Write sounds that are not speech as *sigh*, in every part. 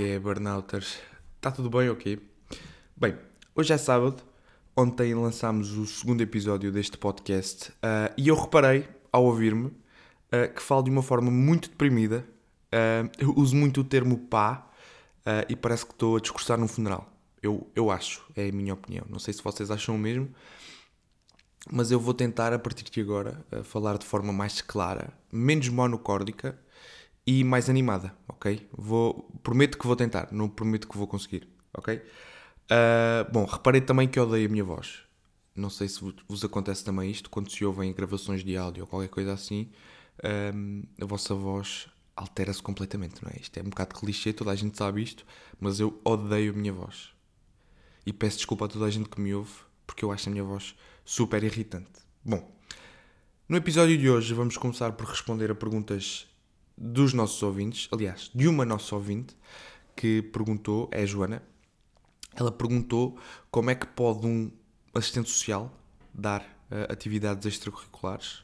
que é, burnouters? Está tudo bem? Ok. Bem, hoje é sábado. Ontem lançámos o segundo episódio deste podcast uh, e eu reparei, ao ouvir-me, uh, que falo de uma forma muito deprimida. Uh, eu uso muito o termo pá e parece que estou a discursar num funeral. Eu, eu acho, é a minha opinião. Não sei se vocês acham o mesmo, mas eu vou tentar, a partir de agora, falar de forma mais clara, menos monocórdica e mais animada, ok? Vou, prometo que vou tentar, não prometo que vou conseguir, ok? Uh, bom, reparei também que odeio a minha voz. Não sei se vos acontece também isto, quando se ouvem gravações de áudio ou qualquer coisa assim, um, a vossa voz altera-se completamente, não é? Isto é um bocado clichê, toda a gente sabe isto, mas eu odeio a minha voz. E peço desculpa a toda a gente que me ouve, porque eu acho a minha voz super irritante. Bom, no episódio de hoje vamos começar por responder a perguntas dos nossos ouvintes, aliás, de uma nossa ouvinte, que perguntou, é a Joana, ela perguntou como é que pode um assistente social dar uh, atividades extracurriculares.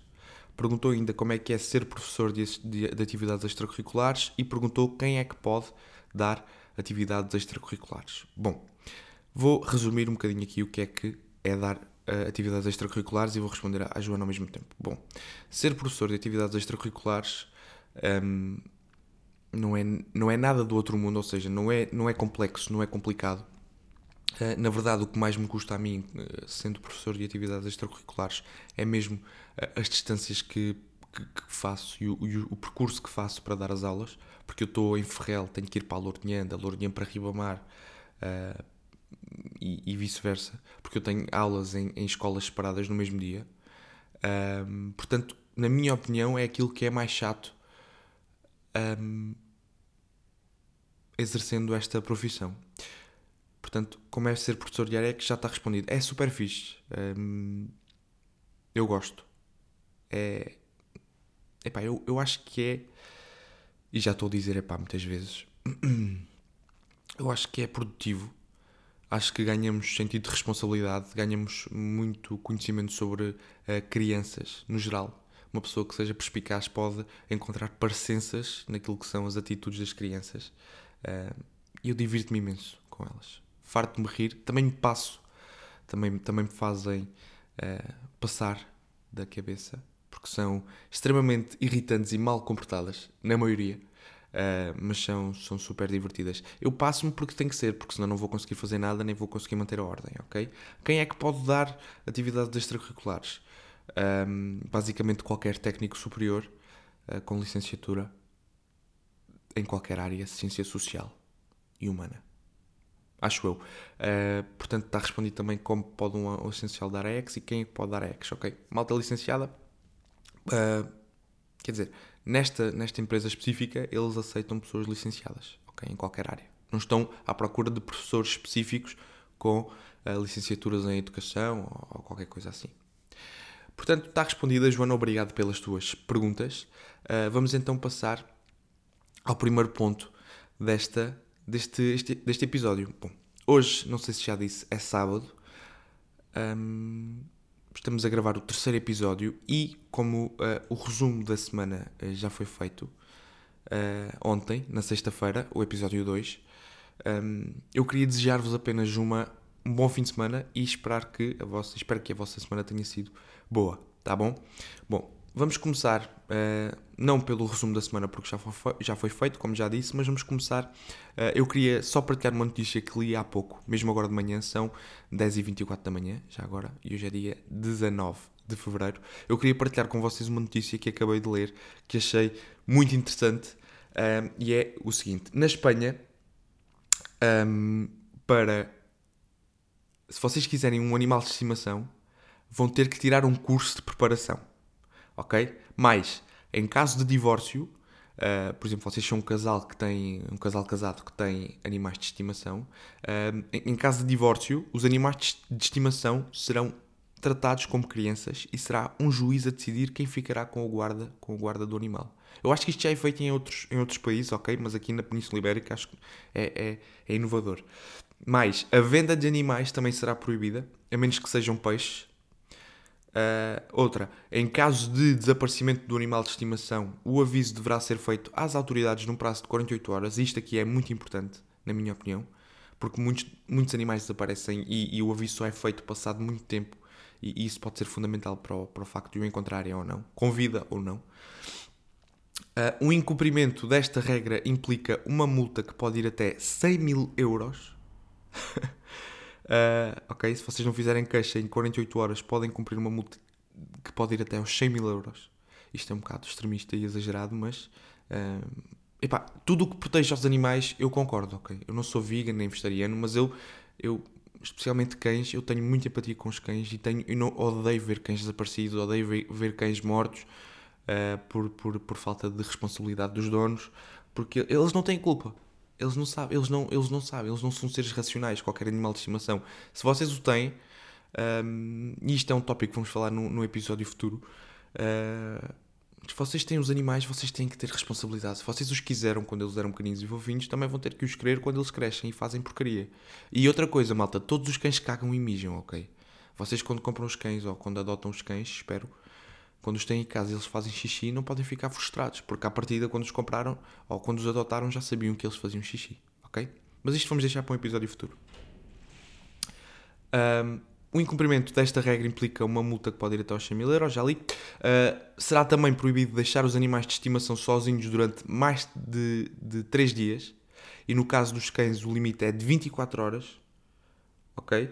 Perguntou ainda como é que é ser professor de, de, de, atividades extracurriculares e perguntou quem é que pode dar atividades extracurriculares. Bom, vou resumir um bocadinho aqui o que é que é dar uh, atividades extracurriculares e vou responder à Joana ao mesmo tempo. Bom, ser professor de atividades extracurriculares um, não, é, não é nada do outro mundo, ou seja, não é, não é complexo, não é complicado. Uh, na verdade, o que mais me custa a mim, uh, sendo professor de atividades extracurriculares, é mesmo uh, as distâncias que, que, que faço e o, e o, percurso que faço para dar as aulas, porque eu estou em Ferrel, tenho que ir para a Lourinhã, da Lourinhã para Ribamar e, e vice-versa, porque eu tenho aulas em, em, escolas separadas no mesmo dia. portanto, na minha opinião, é aquilo que é mais chato um, exercendo esta profissão. Portanto, como é ser professor de área, é que já está respondido. É super fixe. Um, eu gosto. É. Epá, eu, eu acho que é. E já estou a dizer, epá, muitas vezes. *clears throat* Eu acho que é produtivo. Acho que ganhamos sentido de responsabilidade, ganhamos muito conhecimento sobre uh, crianças, no geral uma pessoa que seja perspicaz pode encontrar parecenças naquilo que são as atitudes das crianças. Uh, e eu divirto-me imenso com elas. Farto-me rir, também me passo, também, também me fazem uh, passar da cabeça, porque são extremamente irritantes e mal comportadas, na maioria. Uh, mas são, são super divertidas. Eu passo-me porque tem que ser, porque senão não vou conseguir fazer nada, nem vou conseguir manter a ordem, ok? Quem é que pode dar atividades extracurriculares? Um, basicamente qualquer técnico superior uh, com licenciatura em qualquer área, ciência social e humana. Acho eu. Uh, portanto, está respondido também como pode um, um essencial dar a X e quem é pode dar a X, ok? Malta licenciada, uh, quer dizer, nesta, nesta empresa específica, eles aceitam pessoas licenciadas, ok? Em qualquer área. Não estão à procura de professores específicos com licenciaturas em educação ou, ou qualquer coisa assim. Portanto, está respondida, Joana. Obrigado pelas tuas perguntas. Uh, vamos então passar ao primeiro ponto desta, deste, este, deste episódio. Bom, hoje, não sei se já disse, é sábado. Um, estamos a gravar o terceiro episódio e, como uh, o resumo da semana uh, já foi feito ontem, na sexta-feira, o episódio 2, um, eu queria desejar-vos apenas uma, um bom fim de semana e esperar que a vossa, espero que a vossa semana tenha sido boa, tá bom? Bom, vamos começar, uh, não pelo resumo da semana, porque já foi, já foi feito, como já disse, mas vamos começar. Uh, eu queria só partilhar uma notícia que li há pouco, mesmo agora de manhã, são 10h24 da manhã, já agora, e hoje é dia 19 de fevereiro. Eu queria partilhar com vocês uma notícia que acabei de ler, que achei muito interessante, uh, e é o seguinte: na Espanha, um, para se vocês quiserem um animal de estimação, vão ter que tirar um curso de preparação. Ok? Mas, em caso de divórcio, uh, por exemplo, vocês são um casal que tem um casal casado que tem animais de estimação, uh, em, em, caso de divórcio, os animais de, estimação serão tratados como crianças e será um juiz a decidir quem ficará com o guarda, com o guarda do animal. Eu acho que isto já é feito em outros, em outros países, ok? Mas aqui na Península Ibérica acho que é, é, é inovador. Mas a venda de animais também será proibida, a menos que sejam peixes, Uh, outra, em caso de desaparecimento do animal de estimação, o aviso deverá ser feito às autoridades num prazo de 48 horas. Isto aqui é muito importante. na minha opinião, porque muitos, muitos animais desaparecem e, e o aviso só é feito passado muito tempo e, e isso pode ser fundamental para o, para o facto de o encontrarem ou não, com vida ou não. Uh, um incumprimento desta regra implica uma multa que pode ir até 100 mil euros. *laughs* uh, ok, se vocês não fizerem queixa em 48 horas, podem cumprir uma multa que pode ir até aos 100 mil euros. Isto é um bocado extremista e exagerado, mas uh, epá, tudo o que protege os animais eu concordo, ok? Eu não sou vegan nem vegetariano, mas eu, eu especialmente cães, eu tenho muita empatia com os cães e tenho, eu não, odeio ver cães desaparecidos, odeio ver, ver cães mortos uh, por, por, por falta de responsabilidade dos donos, porque eles não têm culpa. Eles não sabem, eles não, eles não sabem, eles não são seres racionais, qualquer animal de estimação. Se vocês o têm, um, e isto é um tópico que vamos falar no, no episódio futuro, uh, se vocês têm os animais, vocês têm que ter responsabilidade. Se vocês os quiseram quando eles eram pequeninos e vovinhos, também vão ter que os querer quando eles crescem e fazem porcaria. E outra coisa, malta, todos os cães cagam e mijam, ok? Vocês quando compram os cães ou quando adotam os cães, espero, quando os têm em casa e eles fazem xixi, não podem ficar frustrados, porque à partida, quando os compraram ou quando os adotaram, já sabiam que eles faziam xixi, ok? Mas isto vamos deixar para um episódio futuro. Um, o incumprimento desta regra implica uma multa que pode ir até aos 100 mil euros, já li. Uh, será também proibido deixar os animais de estimação sozinhos durante mais de, de 3 dias. E no caso dos cães, o limite é de 24 horas. Ok?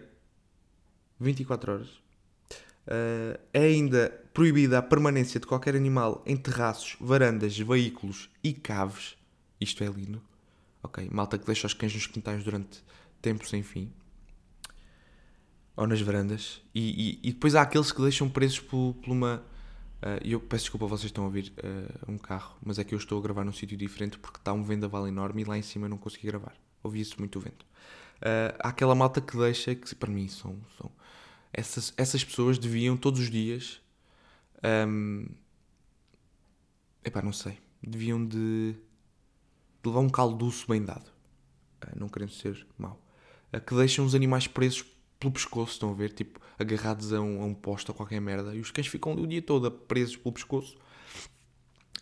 24 horas. Uh, é ainda proibida a permanência de qualquer animal em terraços, varandas, veículos e caves. Isto é lindo. Ok, malta que deixa os cães nos quintais durante tempo sem fim. Ou nas varandas. E, e, e depois há aqueles que deixam presos por, por uma. Uh, eu peço desculpa, vocês estão a ouvir uh, um carro, mas é que eu estou a gravar num sítio diferente porque está um vendaval enorme e lá em cima eu não consegui gravar. Ouvi-se muito o vento. Uh, há aquela malta que deixa, que para mim são, são essas, essas pessoas deviam todos os dias. Um, epá, não sei. Deviam de, de levar um calduço bem dado. Uh, não querendo ser mau. Uh, que deixam os animais presos pelo pescoço, estão a ver? Tipo, agarrados a um, a um posto ou qualquer merda. E os cães ficam o dia todo presos pelo pescoço.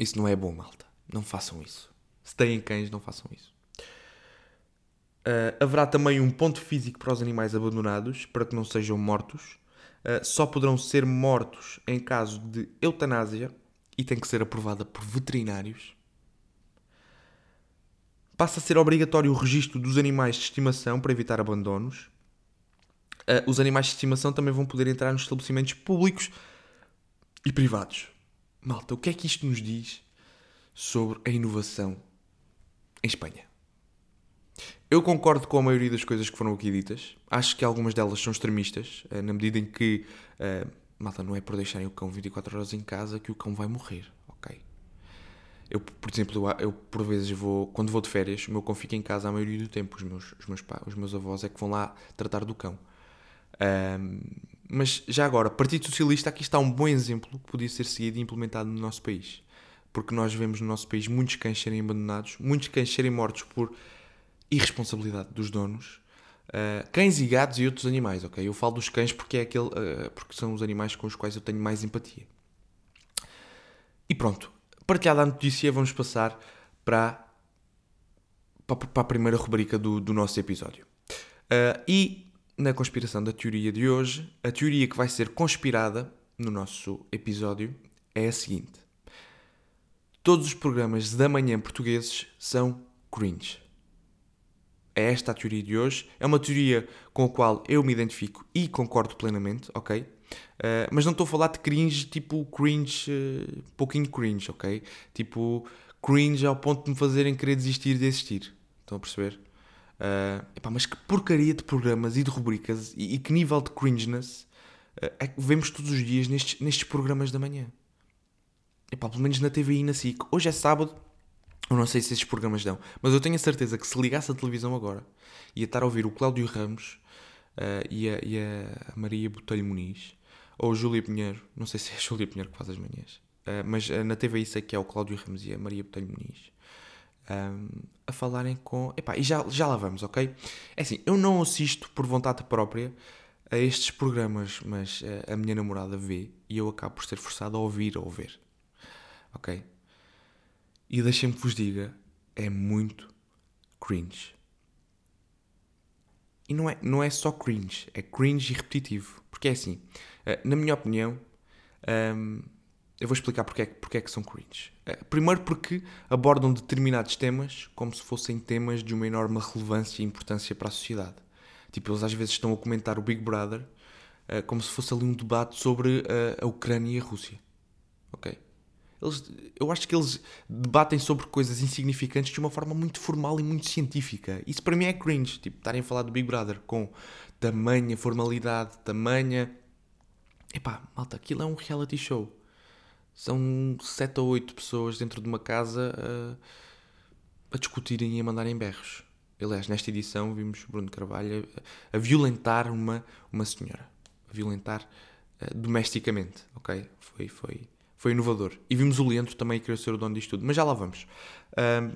Isso não é bom, malta. Não façam isso. Se têm cães, não façam isso. Uh, haverá também um ponto físico para os animais abandonados, para que não sejam mortos. Uh, só poderão ser mortos em caso de eutanásia e tem que ser aprovada por veterinários. Passa a ser obrigatório o registro dos animais de estimação para evitar abandonos. Uh, os animais de estimação também vão poder entrar nos estabelecimentos públicos e privados. Malta, o que é que isto nos diz sobre a inovação em Espanha? Eu concordo com a maioria das coisas que foram aqui ditas. Acho que algumas delas são extremistas, eh, na medida em que, uh, malta, não é por deixarem o cão 24 horas em casa que o cão vai morrer, ok? Eu, por exemplo, eu, eu por vezes vou, quando vou de férias, o meu cão fica em casa a maioria do tempo. Os meus, os meus, pais, os meus avós é que vão lá tratar do cão. Mas já agora, Partido Socialista, aqui está um bom exemplo que podia ser seguido e implementado no nosso país. Porque nós vemos no nosso país muitos cães serem abandonados, muitos cães serem mortos por irresponsabilidade dos donos. Uh, cães e gatos e outros animais, ok? Eu falo dos cães porque, é aquele, uh, porque são os animais com os quais eu tenho mais empatia. E pronto, partilhada a notícia, vamos passar para, para, a primeira rubrica do, do nosso episódio. Uh, e na conspiração da teoria de hoje, a teoria que vai ser conspirada no nosso episódio é a seguinte: todos os programas da manhã portugueses são cringe. É esta a teoria de hoje. É uma teoria com a qual eu me identifico e concordo plenamente, ok? Uh, mas não estou a falar de cringe tipo cringe, uh, pouquinho cringe, ok? Tipo cringe ao ponto de me fazerem querer desistir de existir. Estão a perceber? Uh, epá, mas que porcaria de programas e de rubricas e, e que nível de cringeness é que vemos todos os dias nestes, nestes programas da manhã. Epá, pelo menos na TVI e na SIC. Hoje é sábado, eu não sei se esses programas dão, mas eu tenho a certeza que se ligasse a televisão agora, ia estar a ouvir o Cláudio Ramos uh, e, a, e, a, Maria Botelho Muniz, ou Júlia Pinheiro, não sei se é *laughs* a Júlia Pinheiro que faz as manhãs, uh, mas uh, na TV isso é que é o Cláudio Ramos e a Maria Botelho Muniz, um, a falarem com. Epá, e já, já lá vamos, ok? É assim, eu não assisto por vontade própria a estes programas, mas a minha namorada vê e eu acabo por ser forçado a ouvir ou ver, ok? E deixem-me que vos diga, é muito cringe. E não é, não é só cringe, é cringe e repetitivo. Porque é assim, uh, na minha opinião, um, eu vou explicar porque é, porque é que são cringe. Uh, primeiro porque abordam determinados temas como se fossem temas de uma enorme relevância e importância para a sociedade. Tipo, eles às vezes estão a comentar o Big Brother uh, como se fosse ali um debate sobre a Ucrânia e a Rússia. Ok? Eles, eu acho que eles debatem sobre coisas insignificantes de uma forma muito formal e muito científica. Isso para mim é cringe. Tipo, estarem a falar do Big Brother com tamanha formalidade, tamanha. Epá, malta, aquilo é um reality show. São sete ou oito pessoas dentro de uma casa a, a discutirem e a mandarem berros. Aliás, nesta edição vimos Bruno Carvalho a, a violentar uma, uma senhora. A violentar uh, domesticamente, ok? Foi, foi, foi inovador. E vimos o Leandro também querer ser o dono disto tudo. Mas já lá vamos. Um,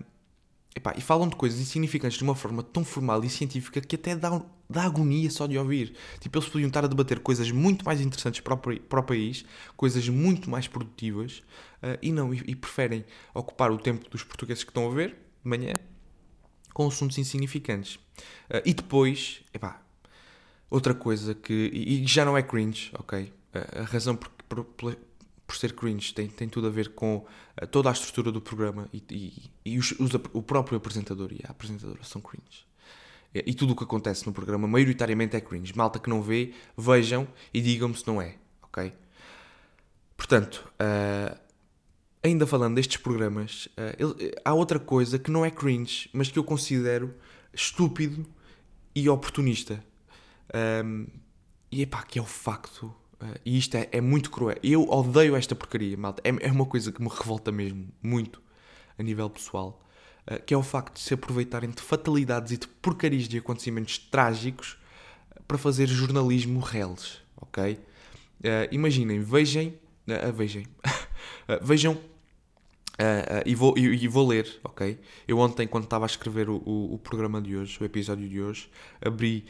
epá, e falam de coisas insignificantes de uma forma tão formal e científica que até dá, dá agonia só de ouvir. Tipo, eles podiam estar a debater coisas muito mais interessantes para o, para o país, coisas muito mais produtivas, uh, e não, e, e, preferem ocupar o tempo dos portugueses que estão a ver, de manhã, com assuntos insignificantes. Uh, e depois, epá, outra coisa que. E, e já não é cringe, ok? Uh, a razão por, por, por ser cringe, tem, tem tudo a ver com uh, toda a estrutura do programa e, e, e os, os, o próprio apresentador e a apresentadora são cringe. E, e tudo o que acontece no programa, maioritariamente, é cringe. Malta que não vê, vejam e digam-me se não é, ok? Portanto, uh, ainda falando destes programas, uh, há outra coisa que não é cringe, mas que eu considero estúpido e oportunista. Um, e epá, que é o facto Uh, e isto é, é, muito cruel. Eu odeio esta porcaria, malta. É, é, uma coisa que me revolta mesmo, muito, a nível pessoal. Uh, que é o facto de se aproveitarem de fatalidades e de porcarias de acontecimentos trágicos para fazer jornalismo reles, ok? Uh, imaginem, vejam, vejam, *laughs* vejam, e, vou, e, e, vou ler, ok? Eu ontem, quando estava a escrever o, o, o programa de hoje, o episódio de hoje, abri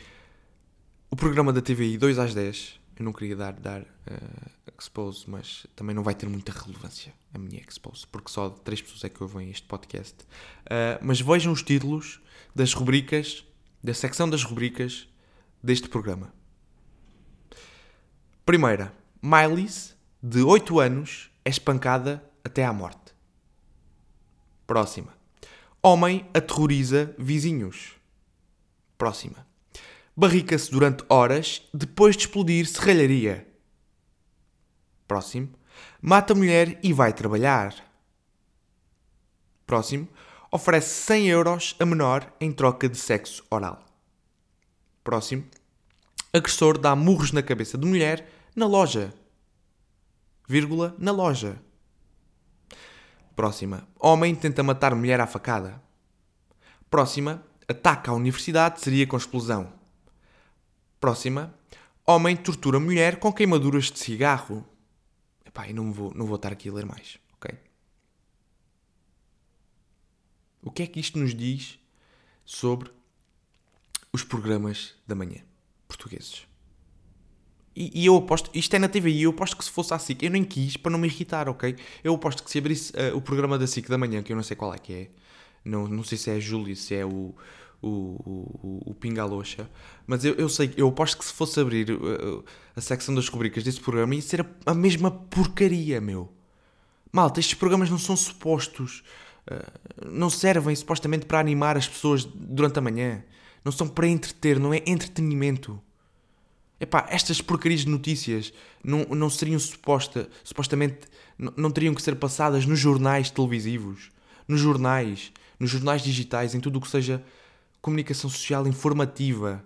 o programa da TVI 2 às 10 eu não queria dar, dar uh, expose, mas também não vai ter muita relevância a minha expose, porque só três pessoas é que ouvem este podcast. Uh, mas vejam os títulos das rubricas, da secção das rubricas deste programa. Primeira, Miley's, de 8 anos, é espancada até à morte. Próxima. Homem aterroriza vizinhos. Próxima. Barrica-se durante horas depois de explodir serralharia. Próximo. Mata a mulher e vai trabalhar. Próximo. Oferece 100 euros a menor em troca de sexo oral. Próximo. Agressor dá murros na cabeça de mulher na loja. Vírgula, na loja. Próxima. Homem tenta matar mulher à facada. Próxima. Ataca a universidade seria com explosão. Próxima. Homem tortura mulher com queimaduras de cigarro. Epá, eu não vou, não vou estar aqui a ler mais, ok? O que é que isto nos diz sobre os programas da manhã portugueses? E, e eu aposto, isto é na TV e eu aposto que se fosse a SIC, eu nem quis para não me irritar, ok? Eu aposto que se abrisse uh, o programa da SIC da manhã, que eu não sei qual é que é, não, não sei se é a Júlia, se é o, o, o, o Pingaloxa, mas eu, eu sei, eu aposto que se fosse abrir uh, a secção das rubricas desse programa ia ser a, a, mesma porcaria, meu. Malta, estes programas não são supostos, uh, não servem supostamente para animar as pessoas durante a manhã, não são para entreter, não é entretenimento. Epá, estas porcarias de notícias não, não seriam suposta, supostamente não, não teriam que ser passadas nos jornais televisivos, nos jornais, nos jornais digitais, em tudo o que seja comunicação social informativa.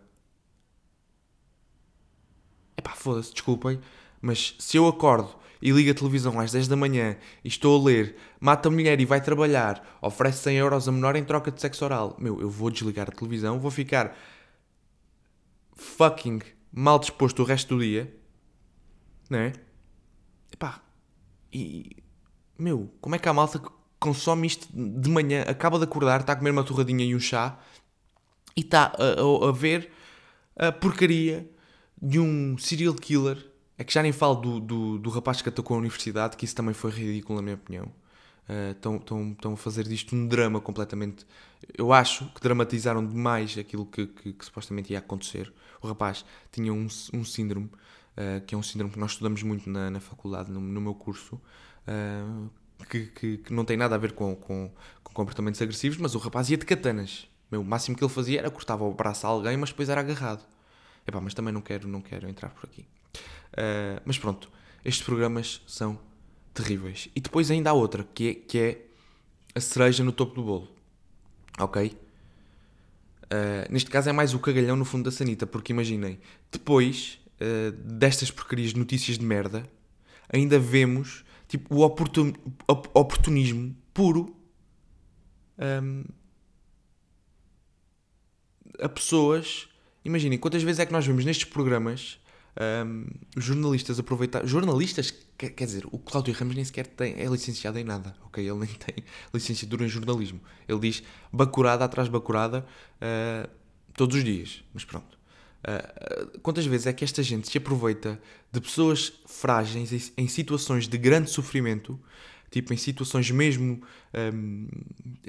Epá, foda-se, desculpem, mas se eu acordo e ligo a televisão às 10 da manhã e estou a ler Mata a mulher e vai trabalhar, oferece 100 euros a menor em troca de sexo oral, meu, eu vou desligar a televisão, vou ficar fucking mal disposto o resto do dia, né? Epá, e meu, como é que a malta consome isto de manhã, acaba de acordar, está a comer uma torradinha e um chá e está a, a, a, ver a porcaria de um serial killer. É que já nem falo do, do, do rapaz que atacou a universidade, que isso também foi ridículo, na minha opinião. estão, estão, estão a fazer disto um drama completamente. Eu acho que dramatizaram demais aquilo que, que, que supostamente ia acontecer. O rapaz tinha um, um síndrome, uh, que é um síndrome que nós estudamos muito na, na faculdade, no, no meu curso, uh, que, que, que, não tem nada a ver com, com, com, comportamentos agressivos, mas o rapaz ia de katanas. Meu, o máximo que ele fazia era cortava o braço a alguém, mas depois era agarrado. Epá, mas também não quero, não quero entrar por aqui. Uh, mas pronto, estes programas são terríveis. E depois ainda há outra, que é, que é a cereja no topo do bolo. Ok? Uh, neste caso é mais o cagalhão no fundo da sanita, porque imaginem, depois uh, destas porcarias de notícias de merda, ainda vemos tipo, o oportun, oportunismo puro um, a pessoas. Imaginem, quantas vezes é que nós vemos nestes programas um, jornalistas aproveitar. Jornalistas, quer, quer, dizer, o Cláudio Ramos nem sequer tem, é licenciado em nada, ok? Ele nem tem *laughs* licenciatura em jornalismo. Ele diz bacurada atrás bacurada uh, todos os dias, mas pronto. Uh, quantas vezes é que esta gente se aproveita de pessoas frágeis em, em situações de grande sofrimento, tipo em situações mesmo um,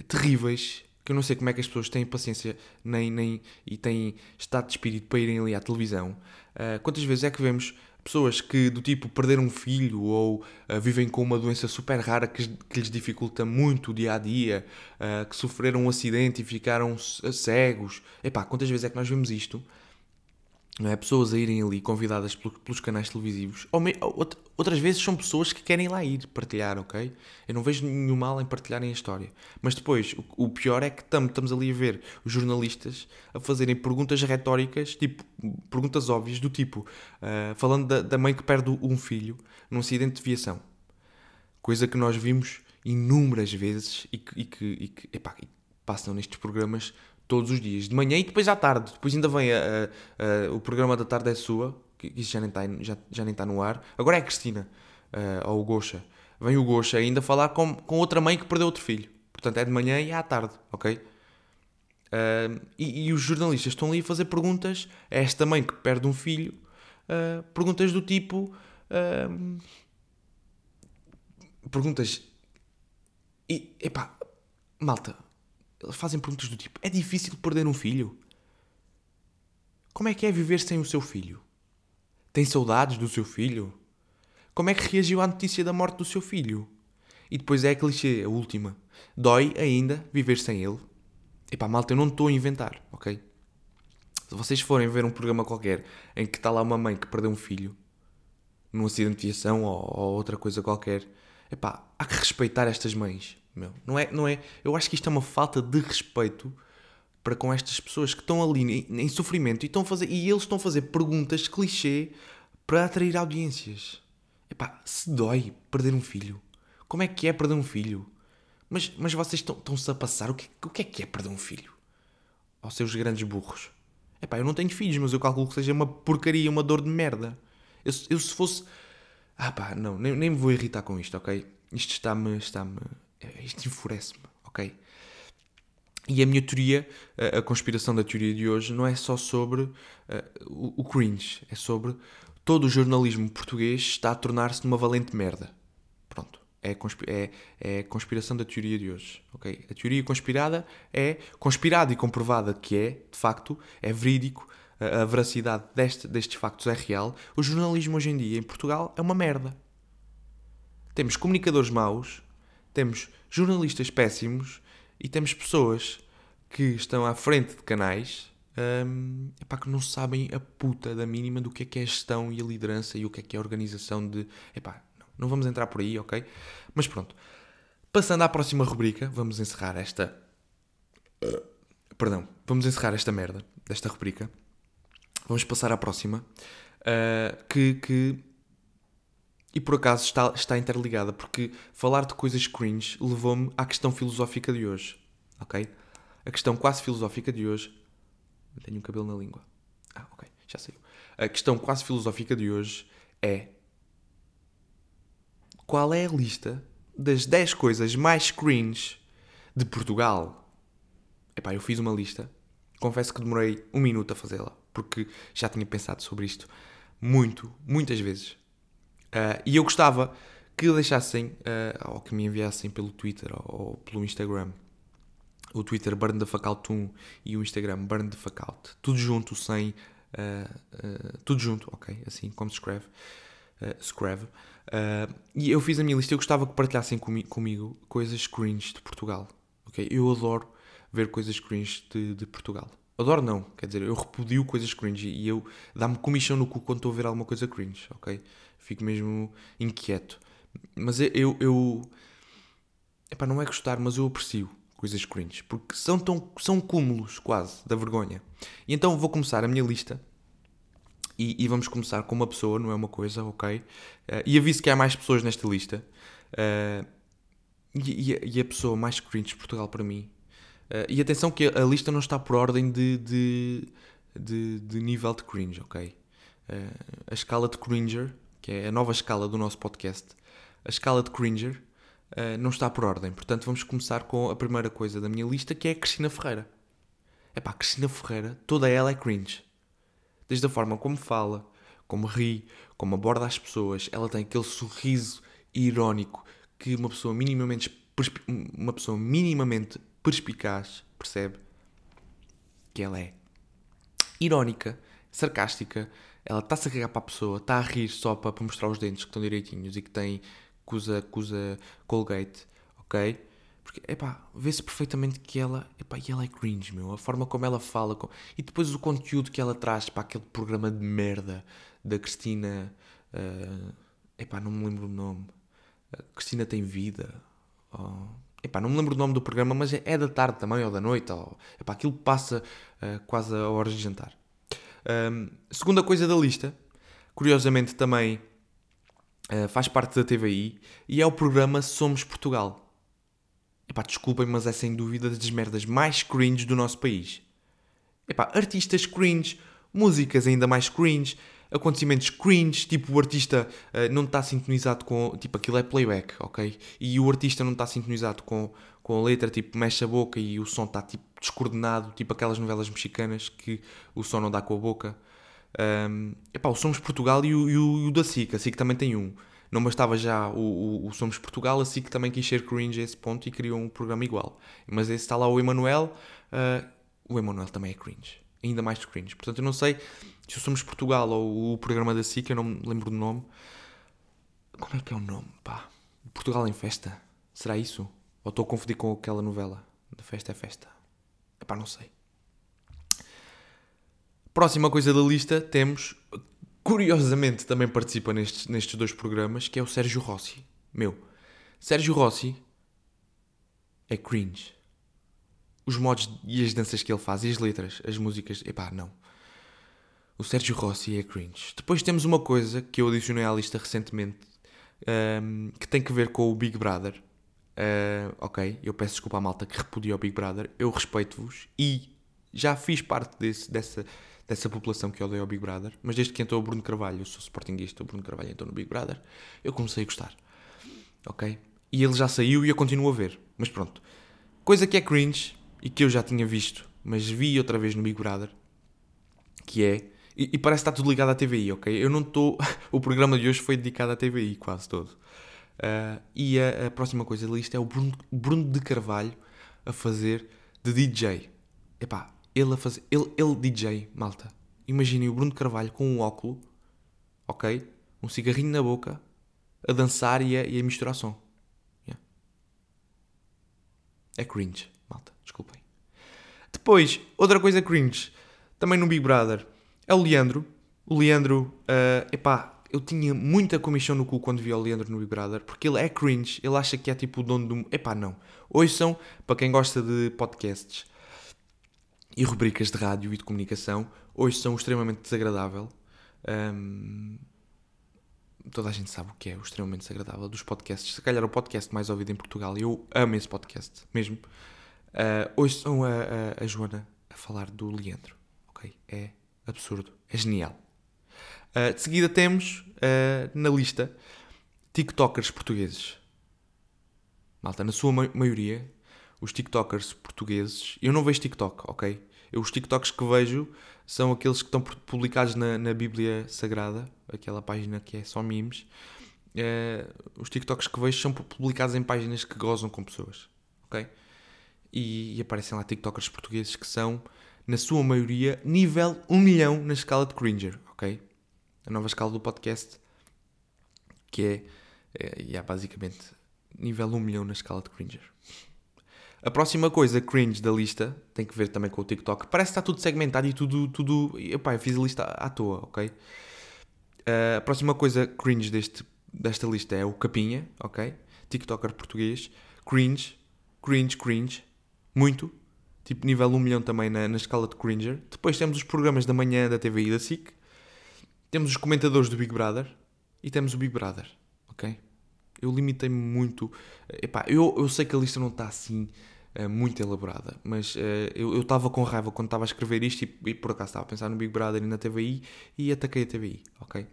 terríveis, que eu não sei como é que as pessoas têm paciência nem, nem, e têm estado de espírito para irem ali à televisão. Uh, quantas vezes é que vemos pessoas que do tipo perderam um filho ou uh, vivem com uma doença super rara que, que lhes dificulta muito o dia a dia, uh, que sofreram um acidente e ficaram cegos. Epá, quantas vezes é que nós vemos isto? não é? Pessoas a irem ali convidadas pelos canais televisivos. Ou me, outras vezes são pessoas que querem lá ir partilhar, ok? Eu não vejo nenhum mal em partilharem a história. Mas depois, o, o pior é que estamos ali a ver os jornalistas a fazerem perguntas retóricas, tipo, perguntas óbvias, do tipo, uh, falando da, da, mãe que perde um filho num acidente de viação. Coisa que nós vimos inúmeras vezes e que, e que, e que epá, passam nestes programas todos os dias, de manhã e depois à tarde. Depois ainda vem a, a, a, o programa da tarde é sua, que isso já nem está já, já nem está no ar. Agora é a Cristina, uh, ou o Gosha. Vem o Gosha ainda falar com, com outra mãe que perdeu outro filho. Portanto, é de manhã e é à tarde, ok? Uh, e, e, os jornalistas estão ali a fazer perguntas a esta mãe que perde um filho, uh, perguntas do tipo. Uh, perguntas. E, epá, malta, eles fazem perguntas do tipo: é difícil perder um filho? Como é que é viver sem o seu filho? Tem saudades do seu filho? Como é que reagiu à notícia da morte do seu filho? E depois é a clichê, a última. Dói ainda viver sem ele? Epá, malta, eu não estou a inventar, ok? Se vocês forem ver um programa qualquer em que está lá uma mãe que perdeu um filho, num acidente de viação ou, ou outra coisa qualquer, epá, há que respeitar estas mães. Meu, não é, não é, eu acho que isto é uma falta de respeito para com estas pessoas que estão ali em, sofrimento e, estão fazer, e eles estão a fazer perguntas clichê para atrair audiências. Epá, se dói perder um filho. Como é que é perder um filho? Mas, mas vocês estão-se a passar. O que, o que é que é perder um filho? Aos seus grandes burros. Epá, eu não tenho filhos, mas eu calculo que seja uma porcaria, uma dor de merda. Eu, eu se fosse. Ah pá, não, nem, nem me vou irritar com isto, ok? Isto está-me. Está-me é, isto enfurece-me, ok? E a minha teoria, a, conspiração da teoria de hoje, não é só sobre uh, o, cringe, é sobre todo o jornalismo português está a tornar-se numa valente merda. Pronto. É, é, é a conspiração da teoria de hoje. ok? A teoria conspirada é conspirada e comprovada que é, de facto, é verídico, a, a veracidade deste, destes factos é real. O jornalismo hoje em dia em Portugal é uma merda. Temos comunicadores maus, temos jornalistas péssimos e temos pessoas que estão à frente de canais um, epá, que não sabem a puta da mínima do que é que é gestão e a liderança e o que é que é a organização de. Epá, não, não vamos entrar por aí, ok? Mas pronto. Passando à próxima rubrica, vamos encerrar esta. Perdão, vamos encerrar esta merda desta rubrica. Vamos passar à próxima. Uh, que, que e por acaso está, está interligada, porque falar de coisas cringe levou-me à questão filosófica de hoje. Ok? A questão quase filosófica de hoje. Tenho um cabelo na língua. Ah, ok, já saiu. A questão quase filosófica de hoje é: Qual é a lista das 10 coisas mais cringe de Portugal? Epá, eu fiz uma lista. Confesso que demorei um minuto a fazê-la, porque já tinha pensado sobre isto muito, muitas vezes. Uh, e eu gostava que deixassem uh, ou que me enviassem pelo Twitter ou, ou pelo Instagram. O Twitter Burn the Fuck Out 1 e o Instagram Burn the Fuck Out. Tudo junto, sem. Uh, tudo junto, ok? Assim como se escreve. Escreve. e eu fiz a minha lista. Eu gostava que partilhassem comi comigo coisas cringe de Portugal. Ok? Eu adoro ver coisas cringe de, de Portugal. Adoro não, quer dizer, eu repudio coisas cringe e eu dá-me comichão no cu quando estou a ver alguma coisa cringe, ok? Fico mesmo inquieto. Mas eu, eu, epá, não é gostar, mas eu aprecio coisas cringe, porque são, tão, são cúmulos quase da vergonha. E então vou começar a minha lista e, e vamos começar com uma pessoa, não é uma coisa, ok? Uh, e aviso que há mais pessoas nesta lista. Uh, e, e, a pessoa mais cringe de Portugal para mim Uh, e atenção que a lista não está por ordem de, de, de, de nível de cringe, ok? A escala de Cringer, que é a nova escala do nosso podcast, a escala de Cringer uh, não está por ordem. Portanto, vamos começar com a primeira coisa da minha lista, que é a Cristina Ferreira. É pá, Cristina Ferreira, toda ela é cringe. Desde a forma como fala, como ri, como aborda as pessoas, ela tem aquele sorriso irónico que uma pessoa minimamente uma pessoa minimamente perspicaz, percebe? Que ela é irónica, sarcástica, ela está-se a cagar para a pessoa, está a rir só para, para mostrar os dentes que estão direitinhos e que tem, que usa, usa Colgate, ok? Porque, epá, vê-se perfeitamente que ela, epá, e ela é cringe, meu. A forma como ela fala. Com... E depois o conteúdo que ela traz para aquele programa de merda da Cristina. Uh, epá, não me lembro o nome. Uh, Cristina tem vida. Oh, Epá, não me lembro do nome do programa, mas é, é da tarde também ou da noite. Ou, epá, aquilo passa uh, quase a horas de jantar. Um, segunda coisa da lista, curiosamente também uh, faz parte da TVI e é o programa Somos Portugal. Epá, desculpem, mas é sem dúvida das merdas mais cringe do nosso país. Epá, artistas cringe, músicas ainda mais cringe, acontecimentos cringe, tipo o artista uh, não está sintonizado com. Tipo, aquilo é playback, ok? E o artista não está sintonizado com, com a letra, tipo, mexe a boca e o som está tipo descoordenado, tipo aquelas novelas mexicanas que o som não dá com a boca. Um, epá, o Somos Portugal e o, e o, e o da SIC, a SIC também tem um. Não bastava já o, o, o, Somos Portugal, a SIC também quis ser cringe a esse ponto e criou um programa igual. Mas esse está lá o Emanuel, uh, o Emanuel também é cringe ainda mais cringe. Portanto, eu não sei se Somos Portugal ou o programa da SIC, eu não me lembro do nome. Como é que é o nome? Pá, Portugal em Festa? Será isso? Ou estou a confundir com aquela novela? Da Festa é Festa? Epá, não sei. Próxima coisa da lista temos, curiosamente também participa nestes, nestes dois programas, que é o Sérgio Rossi. Meu, Sérgio Rossi é cringe os modos e as danças que ele faz, e as letras, as músicas, epá, não. O Sérgio Rossi é cringe. Depois temos uma coisa que eu adicionei à lista recentemente, um, que tem que ver com o Big Brother. Uh, ok, eu peço desculpa à malta que repudia o Big Brother, eu respeito-vos e já fiz parte desse, dessa, dessa população que odeia o Big Brother, mas desde que entrou o Bruno Carvalho, eu sou sportinguista, o Bruno Carvalho entrou no Big Brother, eu comecei a gostar. Ok? E ele já saiu e eu continuo a ver. Mas pronto. Coisa que é cringe, e que eu já tinha visto, mas vi outra vez no Big Brother, que é. E, e parece que está tudo ligado à TVI, ok? Eu não estou. *laughs* o programa de hoje foi dedicado à TVI, quase todo. Uh, e a, a, próxima coisa da lista é o Bruno, Bruno de Carvalho a fazer de DJ. Epá, ele a fazer. Ele, ele DJ, malta. Imaginem o Bruno de Carvalho com um óculo, ok? Um cigarrinho na boca, a dançar e a, e a misturar som. Yeah. É cringe. Desculpem. Depois, outra coisa cringe, também no Big Brother, é o Leandro. O Leandro, uh, epá, eu tinha muita comissão no cu quando vi o Leandro no Big Brother, porque ele é cringe, ele acha que é tipo o dono do. Epá, não. Hoje são, para quem gosta de podcasts e rubricas de rádio e de comunicação, hoje são extremamente desagradável. Um, toda a gente sabe o que é o extremamente desagradável dos podcasts. Se calhar o podcast mais ouvido em Portugal. Eu amo esse podcast, mesmo. Uh, hoje são a, a, a, Joana a falar do Leandro. Ok? É absurdo. É genial. Uh, de seguida temos uh, na lista TikTokers portugueses. Malta, na sua ma maioria, os TikTokers portugueses. Eu não vejo TikTok, ok? Eu, os TikToks que vejo são aqueles que estão publicados na, na Bíblia Sagrada, aquela página que é só memes. os TikToks que vejo são publicados em páginas que gozam com pessoas, ok? E, e aparecem lá TikTokers portugueses que são, na sua maioria, nível 1 milhão na escala de Cringer, ok? A nova escala do podcast, que é, é, é basicamente nível 1 milhão na escala de Cringer. A próxima coisa cringe da lista tem que ver também com o TikTok. Parece que está tudo segmentado e tudo. tudo... Epá, eu fiz a lista à toa, ok? Uh, a próxima coisa cringe deste, desta lista é o Capinha, ok? TikToker português. Cringe, cringe, cringe. Muito. Tipo nível 1 milhão também na, na escala de cringer. Depois temos os programas da manhã da TVI e da SIC. Temos os comentadores do Big Brother. E temos o Big Brother, ok? Eu limitei-me muito. Epá, eu, eu sei que a lista não está assim uh, muito elaborada, mas uh, eu estava com raiva quando estava a escrever isto e, e, por acaso estava a pensar no Big Brother e na TVI e ataquei a TVI, ok?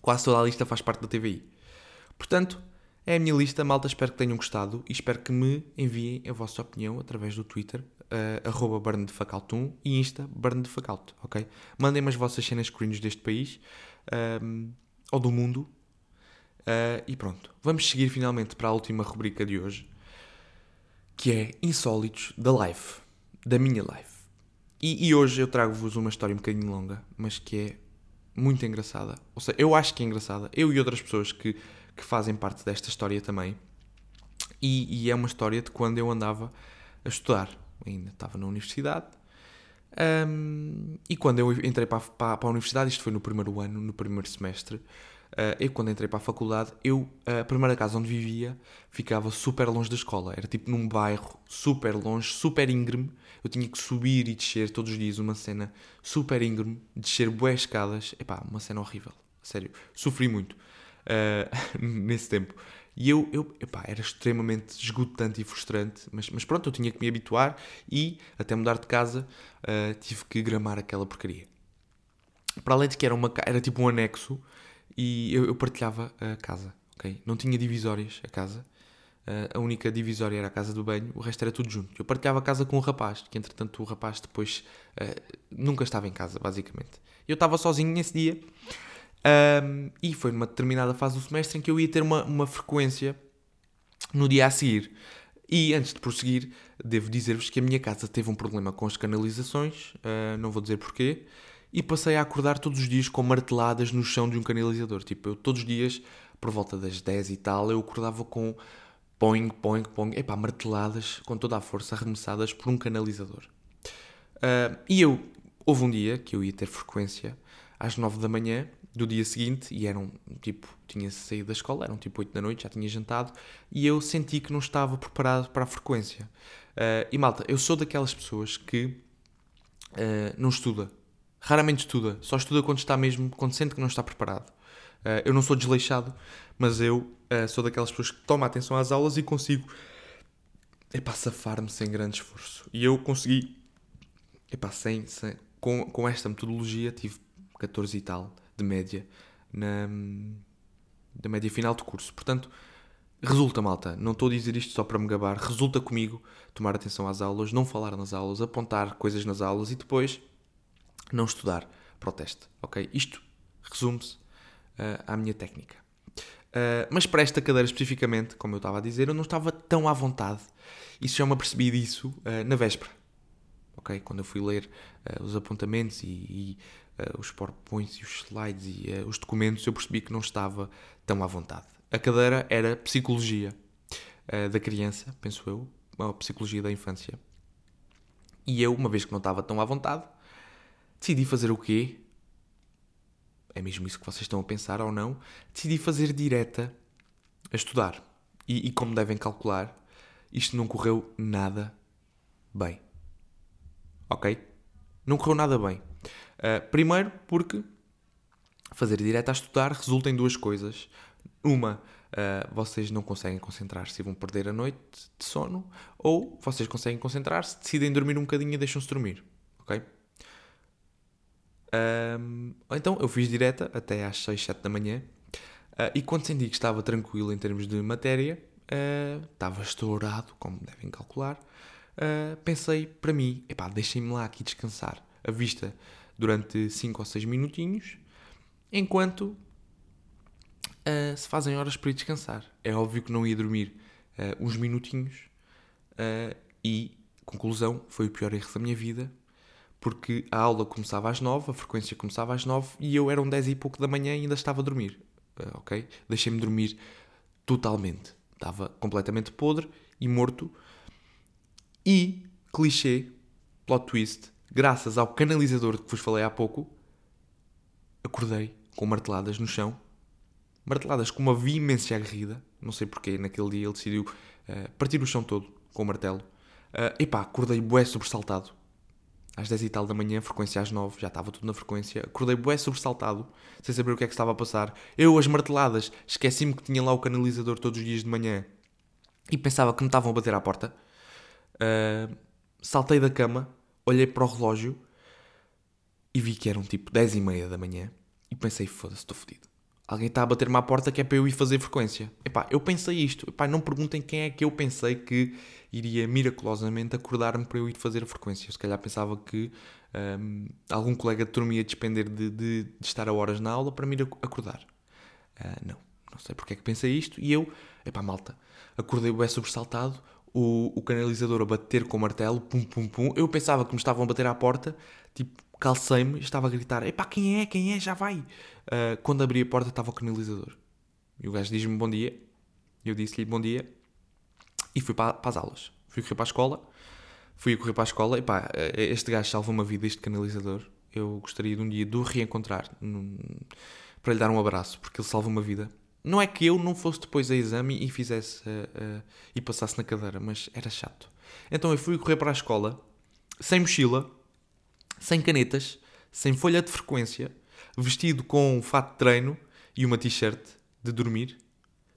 Quase toda a lista faz parte da TVI. Portanto, é a minha lista, malta. Espero que tenham gostado e espero que me enviem a vossa opinião através do Twitter, uh, arroba e Insta burnedefacalto, ok? Mandem-me as vossas cenas cringe deste país um, ou do mundo Uh, e pronto, vamos seguir finalmente para a última rubrica de hoje, que é Insólitos da Life, da minha life. E, e hoje eu trago-vos uma história um bocadinho longa, mas que é muito engraçada. Ou seja, eu acho que é engraçada. Eu e outras pessoas que, que fazem parte desta história também. E, e é uma história de quando eu andava a estudar. Ainda estava na universidade. Um, e quando eu entrei para, para, para a universidade, isto foi no primeiro ano, no primeiro semestre, Uh, eu, quando entrei para a faculdade, eu, a primeira casa onde vivia ficava super longe da escola. Era tipo num bairro super longe, super íngreme. Eu tinha que subir e descer todos os dias uma cena super íngreme, descer boas escadas. Epá, uma cena horrível. Sério, sofri muito uh, *laughs* nesse tempo. E eu, eu epá, era extremamente esgotante e frustrante, mas, mas pronto, eu tinha que me habituar e, até mudar de casa, uh, tive que gramar aquela porcaria. Para além de que era, uma, era tipo um anexo, e eu, eu partilhava a casa, ok? Não tinha divisórias a casa. Uh, a única divisória era a casa do banho, o resto era tudo junto. Eu partilhava a casa com um rapaz, que entretanto o rapaz depois uh, nunca estava em casa, basicamente. Eu estava sozinho nesse dia um, e foi numa determinada fase do semestre em que eu ia ter uma, uma frequência no dia a seguir. E antes de prosseguir, devo dizer-vos que a minha casa teve um problema com as canalizações, uh, não vou dizer porquê, e passei a acordar todos os dias com marteladas no chão de um canalizador. Tipo, eu todos os dias, por volta das 10 e tal, eu acordava com poing, poing, poing, epá, marteladas com toda a força arremessadas por um canalizador. Uh, e eu, houve um dia que eu ia ter frequência às 9 da manhã do dia seguinte e eram tipo, tinha saído da escola, eram tipo 8 da noite, já tinha jantado e eu senti que não estava preparado para a frequência. Uh, e malta, eu sou daquelas pessoas que uh, não estuda raramente estuda, só estuda quando está mesmo, quando sente que não está preparado. Uh, eu não sou desleixado, mas eu sou daquelas pessoas que tomam atenção às aulas e consigo epá, safar-me sem grande esforço. E eu consegui, epá, sem, sem, com, com esta metodologia, tive 14 e tal de média na, na média final do curso. Portanto, resulta, malta. Não estou a dizer isto só para me gabar. Resulta comigo tomar atenção às aulas, não falar nas aulas, apontar coisas nas aulas e depois não estudar para o teste, ok? Isto resume-se uh, à minha técnica. Uh, mas para esta cadeira especificamente, como eu estava a dizer, eu não estava tão à vontade. Isso já me apercebi disso uh, na véspera, ok? Quando eu fui ler os apontamentos e, e os PowerPoints e os slides e os documentos, eu percebi que não estava tão à vontade. A cadeira era Psicologia da Criança, penso eu, ou Psicologia da Infância. E eu, uma vez que não estava tão à vontade, decidi fazer o quê? É mesmo isso que vocês estão a pensar ou não? Decidi fazer direta a estudar. E, e como devem calcular, isto não correu nada bem. Ok? Não correu nada bem. Uh, primeiro porque fazer direto a estudar resulta em duas coisas. Uma, uh, vocês não conseguem concentrar-se e vão perder a noite de sono. Ou vocês conseguem concentrar-se, decidem dormir um bocadinho e deixam-se dormir. Ok? Então eu fiz direta até às 6, 7 da manhã uh, e quando senti que estava tranquilo em termos de matéria, uh, estava estourado, como devem calcular, uh, pensei para mim, epá, deixem-me lá aqui descansar a vista durante 5 ou 6 minutinhos, enquanto uh, se fazem horas para ir descansar. É óbvio que não ia dormir uh, uns minutinhos uh, e, conclusão, foi o pior erro da minha vida porque a aula começava às 9, a frequência começava às 9 e eu era um 10 e pouco da manhã e ainda estava a dormir. ok? Deixei-me dormir totalmente. Estava completamente podre e morto. E, clichê, plot twist, graças ao canalizador que vos falei há pouco, acordei com marteladas no chão. Marteladas com uma vimência aguerrida. Não sei porque naquele dia ele decidiu uh, partir o chão todo com o martelo. Uh, epá, acordei bué sobressaltado. Às 10 e tal da manhã, frequência às 9, já estava tudo na frequência. Acordei bué sobressaltado, sem saber o que é que estava a passar. Eu, as marteladas, esqueci-me que tinha lá o canalizador todos os dias de manhã e pensava que me estavam a bater à porta. Uh, saltei da cama, olhei para o relógio e vi que eram tipo 10 e meia da manhã e pensei, foda-se, estou fodido. Alguém está a bater-me à porta que é para eu ir fazer frequência. Epá, eu pensei isto. Epá, não perguntem quem é que eu pensei que iria miraculosamente acordar-me para eu ir fazer a frequência. Eu se calhar pensava que um, algum colega de turma ia despender de, de, de, estar a horas na aula para me ir acordar. Uh, não, não sei porque é que pensei isto. E eu, epá, malta, acordei bem sobressaltado, o, o canalizador a bater com o martelo, pum, pum, pum. Eu pensava que me estavam a bater à porta, tipo, calcei-me e estava a gritar: Epá, quem é? Quem é? Já vai! Uh, quando abri a porta estava o canalizador. E o gajo diz-me bom dia. Eu disse-lhe bom dia. E fui para, para, as aulas. Fui correr para a escola. Fui a correr para a escola. E pá, este gajo salva uma vida, este canalizador. Eu gostaria de um dia de o reencontrar num, para lhe dar um abraço, porque ele salva uma vida. Não é que eu não fosse depois a exame e fizesse uh, uh, e passasse na cadeira, mas era chato. Então eu fui correr para a escola, sem mochila, sem canetas, sem folha de frequência, vestido com um fato de treino e uma t-shirt de dormir,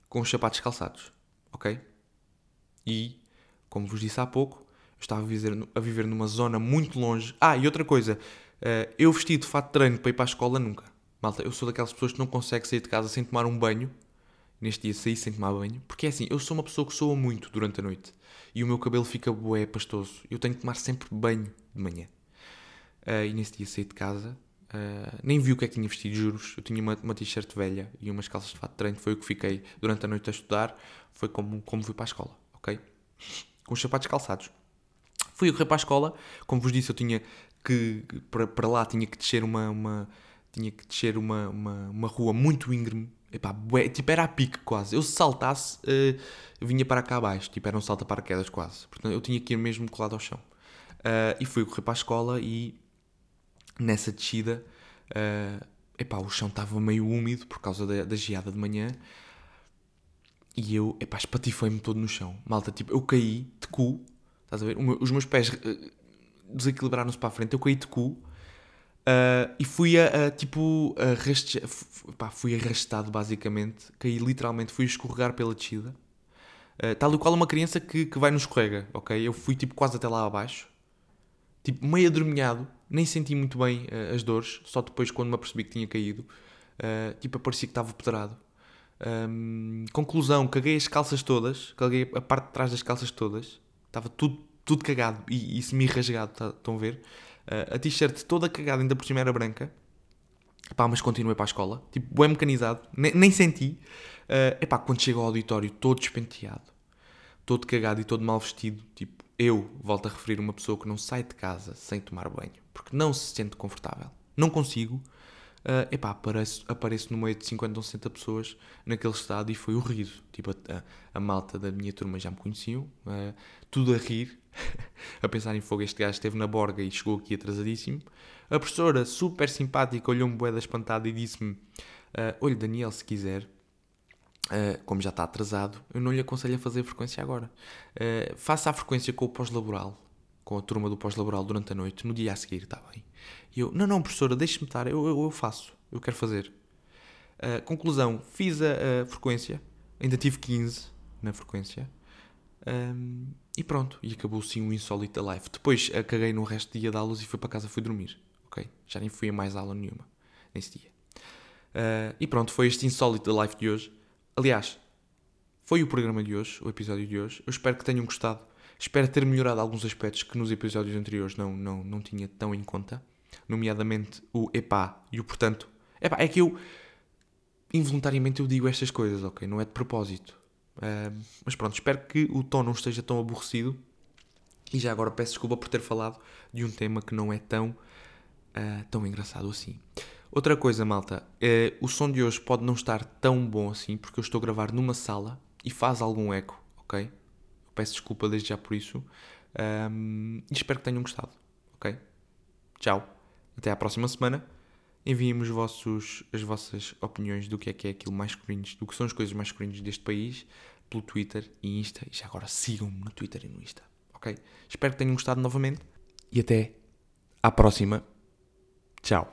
com os sapatos calçados, ok? E, como vos disse há pouco, eu estava a viver, a viver numa zona muito longe. Ah, e outra coisa, uh, eu vestido de fato de treino para ir para a escola nunca. Malta, eu sou daquelas pessoas que não consegue sair de casa sem tomar um banho. Neste dia saí sem tomar banho. Porque é assim, eu sou uma pessoa que soa muito durante a noite. E o meu cabelo fica bué pastoso. Eu tenho que tomar sempre banho de manhã. Uh, e nesse dia saí de casa, uh, nem vi o que é que tinha vestido, juros. Eu tinha uma, uma t-shirt velha e umas calças de fato de treino. Foi o que fiquei durante a noite a estudar. Foi como, como fui para a escola, ok? Com os sapatos calçados. Fui a correr para a escola. Como vos disse, eu tinha que. Para, para lá tinha que descer uma. uma tinha que descer uma, uma, uma rua muito íngreme. Epá, bué, tipo, era a pique quase. Eu se saltasse, uh, vinha para cá abaixo. Tipo, era um salto a paraquedas quase. Portanto, eu tinha que ir mesmo colado ao chão. Uh, e fui correr para a escola e nessa descida, uh, epá, o chão estava meio úmido por causa da, da geada de manhã. E eu, epá, espatifei-me todo no chão. Malta, tipo, eu caí de cu, estás a ver? Meu, os meus pés desequilibraram-se para a frente, eu caí de cu. Uh, e fui a, a tipo, arraste... Epá, fui arrastado basicamente, caí literalmente, fui escorregar pela descida. Uh, tal e qual uma criança que, que vai no escorrega, ok? Eu fui tipo quase até lá abaixo, tipo meio adormilhado, nem senti muito bem uh, as dores, só depois quando me apercebi que tinha caído. Tipo, parecia que estava pedrado. Um, conclusão, caguei as calças todas, caguei a parte de trás das calças todas, estava tudo, tudo cagado e, e semi-rasgado, tá, estão a ver? Uh, a t-shirt toda cagada, ainda por cima era branca. Epá, mas continuei para a escola, tipo, bem mecanizado, nem, nem senti. Uh, epá, quando chego ao auditório, todo despenteado, todo cagado e todo mal vestido, tipo, eu volto a referir uma pessoa que não sai de casa sem tomar banho, porque não se sente confortável. Não consigo. Uh, epá, apareço, apareço no meio de 50 ou 60 pessoas naquele estado e foi o riso. Tipo, a, a, malta da minha turma já me conheciam, uh, tudo a rir, *laughs* a pensar em fogo. Este gajo esteve na borga e chegou aqui atrasadíssimo. A professora, super simpática, olhou-me boeda espantada e disse-me: uh, Olha, Daniel, se quiser, Uh, como já está atrasado, eu não lhe aconselho a fazer a frequência agora. Uh, faça a frequência com o pós-laboral, com a turma do pós-laboral durante a noite, no dia a seguir, está bem? E eu, não, não, professora, deixe-me estar, eu, eu, eu, faço, eu quero fazer. Uh, conclusão, fiz a, a, frequência, ainda tive 15 na frequência, um, e pronto, e acabou sim o insólito da live. Depois caguei no resto do dia de aulas e fui para casa, fui dormir, ok? Já nem fui a mais aula nenhuma nesse dia. e pronto, foi este insólito da live de hoje. Aliás, foi o programa de hoje, o episódio de hoje. Eu espero que tenham gostado. Espero ter melhorado alguns aspectos que nos episódios anteriores não, não, não tinha tão em conta. Nomeadamente o epá e o portanto. Epá, é que eu. involuntariamente eu digo estas coisas, ok? Não é de propósito. Uh, mas pronto, espero que o tom não esteja tão aborrecido. E já agora peço desculpa por ter falado de um tema que não é tão, uh, tão engraçado assim. Outra coisa, malta, uh, o som de hoje pode não estar tão bom assim, porque eu estou a gravar numa sala e faz algum eco, ok? Peço desculpa desde já por isso. Um, e espero que tenham gostado, ok? Tchau. Até à próxima semana. Enviem-me as vossas opiniões do que é que é aquilo mais cringe, do que são as coisas mais cringe deste país, pelo Twitter e Insta. E já agora sigam-me no Twitter e no Insta, ok? Espero que tenham gostado novamente e até à próxima. Tchau.